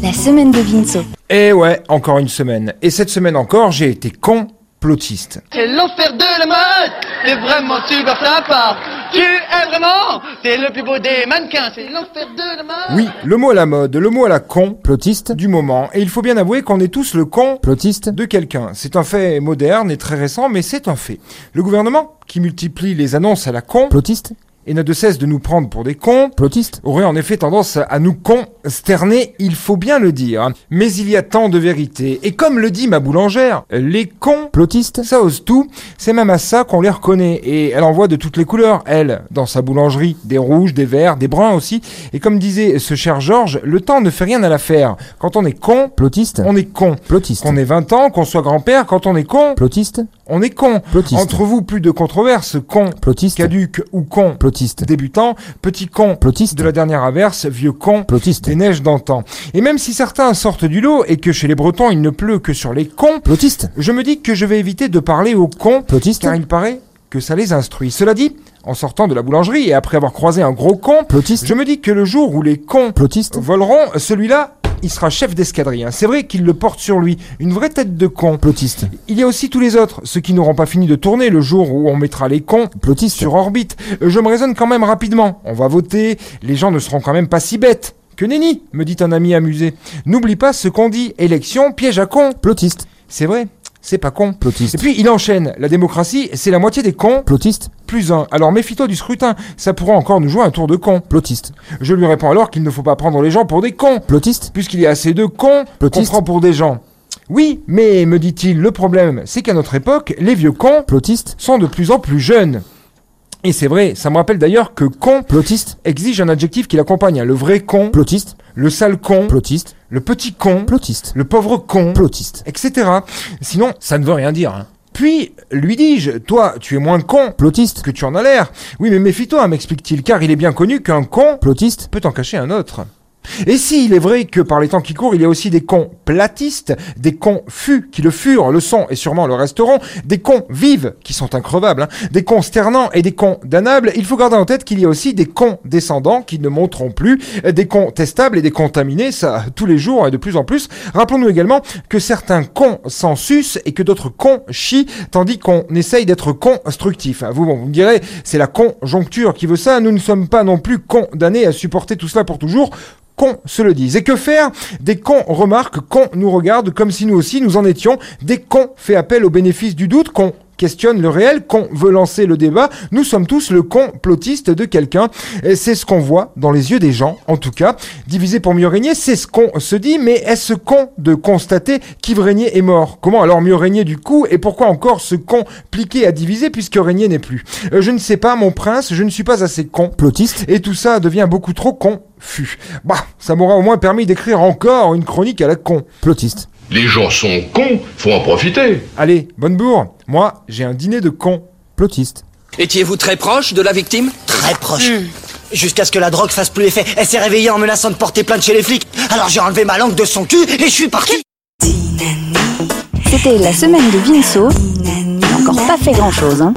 La semaine de Vinceau. Et ouais, encore une semaine. Et cette semaine encore, j'ai été complotiste. C'est l'enfer de la mode T'es vraiment super sympa Tu es vraiment T'es le plus beau des mannequins C'est l'enfer de la mode Oui, le mot à la mode, le mot à la complotiste du moment. Et il faut bien avouer qu'on est tous le complotiste de quelqu'un. C'est un fait moderne et très récent, mais c'est un fait. Le gouvernement, qui multiplie les annonces à la complotiste, et n'a de cesse de nous prendre pour des complotistes, aurait en effet tendance à nous consterner, il faut bien le dire. Mais il y a tant de vérité. Et comme le dit ma boulangère, les complotistes, ça ose tout. C'est même à ça qu'on les reconnaît. Et elle en voit de toutes les couleurs, elle, dans sa boulangerie. Des rouges, des verts, des bruns aussi. Et comme disait ce cher Georges, le temps ne fait rien à l'affaire. Quand on est complotiste, on est con. Plotiste. Qu'on ait 20 ans, qu'on soit grand-père, quand on est complotiste, on est con. Plotiste. Entre vous, plus de controverses, con, Plotiste. caduc ou con, Plotiste. Débutant, petit con Plotiste. de la dernière averse, vieux con Plotiste. des neiges d'antan. Et même si certains sortent du lot et que chez les Bretons il ne pleut que sur les cons, Plotiste. je me dis que je vais éviter de parler aux cons, Plotiste. car il paraît que ça les instruit. Cela dit, en sortant de la boulangerie et après avoir croisé un gros con, Plotiste. je me dis que le jour où les cons Plotiste. voleront, celui-là, il sera chef d'escadrille. hein. C'est vrai qu'il le porte sur lui, une vraie tête de con. Plotiste. Il y a aussi tous les autres, ceux qui n'auront pas fini de tourner le jour où on mettra les cons Plotiste. sur orbite. Euh, Je me raisonne quand même rapidement. On va voter, les gens ne seront quand même pas si bêtes. Que nenni, me dit un ami amusé. N'oublie pas ce qu'on dit, élection, piège à con. Plotiste. C'est vrai, c'est pas con. Plotiste. Et puis il enchaîne, la démocratie, c'est la moitié des cons, Plotiste. plus un. Alors méfie-toi du scrutin, ça pourra encore nous jouer un tour de con. Plotiste. Je lui réponds alors qu'il ne faut pas prendre les gens pour des cons, Plotiste. puisqu'il y a assez de cons qu'on prend pour des gens. Oui, mais, me dit-il, le problème, c'est qu'à notre époque, les vieux cons Plotiste. sont de plus en plus jeunes. Et c'est vrai, ça me rappelle d'ailleurs que con Plotiste. exige un adjectif qui l'accompagne. hein. Le vrai con, Plotiste. Le sale con, Plotiste. le petit con, Plotiste. le pauvre con, Plotiste. etc. Sinon, ça ne veut rien dire. hein. Puis, lui dis-je, toi, tu es moins con Plotiste. que tu en as l'air. Oui, mais méfie-toi, m'explique-t-il, car il est bien connu qu'un con Plotiste. peut en cacher un autre. Et si il est vrai que par les temps qui courent, il y a aussi des cons platistes, des cons fus qui le furent, le sont et sûrement le resteront, des cons vives qui sont increvables, hein, des cons sternants et des cons damnables, il faut garder en tête qu'il y a aussi des cons descendants qui ne monteront plus, des cons testables et des contaminés, ça tous les jours et de plus en plus. Rappelons-nous également que certains cons s'en sucent et que d'autres cons chient, tandis qu'on essaye d'être constructif. Vous, bon, vous me direz, c'est la conjoncture qui veut ça, nous ne sommes pas non plus condamnés à supporter tout cela pour toujours qu'on se le dise. Et que faire Des cons remarquent qu'on nous regarde comme si nous aussi nous en étions, des cons? Fait appel au bénéfice du doute, qu'on questionne le réel, qu'on veut lancer le débat, nous sommes tous le complotiste de quelqu'un. Et C'est ce qu'on voit dans les yeux des gens, en tout cas. Diviser pour mieux régner, c'est ce qu'on se dit, mais est-ce con de constater qu'Yves est mort? Comment alors mieux régner du coup? Et pourquoi encore se compliquer à diviser puisque régner n'est plus? Euh, Je ne sais pas, mon prince, je ne suis pas assez con. Plotiste. Et tout ça devient beaucoup trop confus. Bah, ça m'aura au moins permis d'écrire encore une chronique à la con. Plotiste. Les gens sont cons, faut en profiter. Allez, bonne bourre. Moi, j'ai un dîner de con. Plotiste. Étiez-vous très proche de la victime Très proche. Jusqu'à ce que la drogue fasse plus effet. Elle s'est réveillée en menaçant de porter plainte chez les flics. Alors j'ai enlevé ma langue de son cul et je suis parti. C'était la semaine de Vinceau. Il n'a encore pas fait grand chose, hein.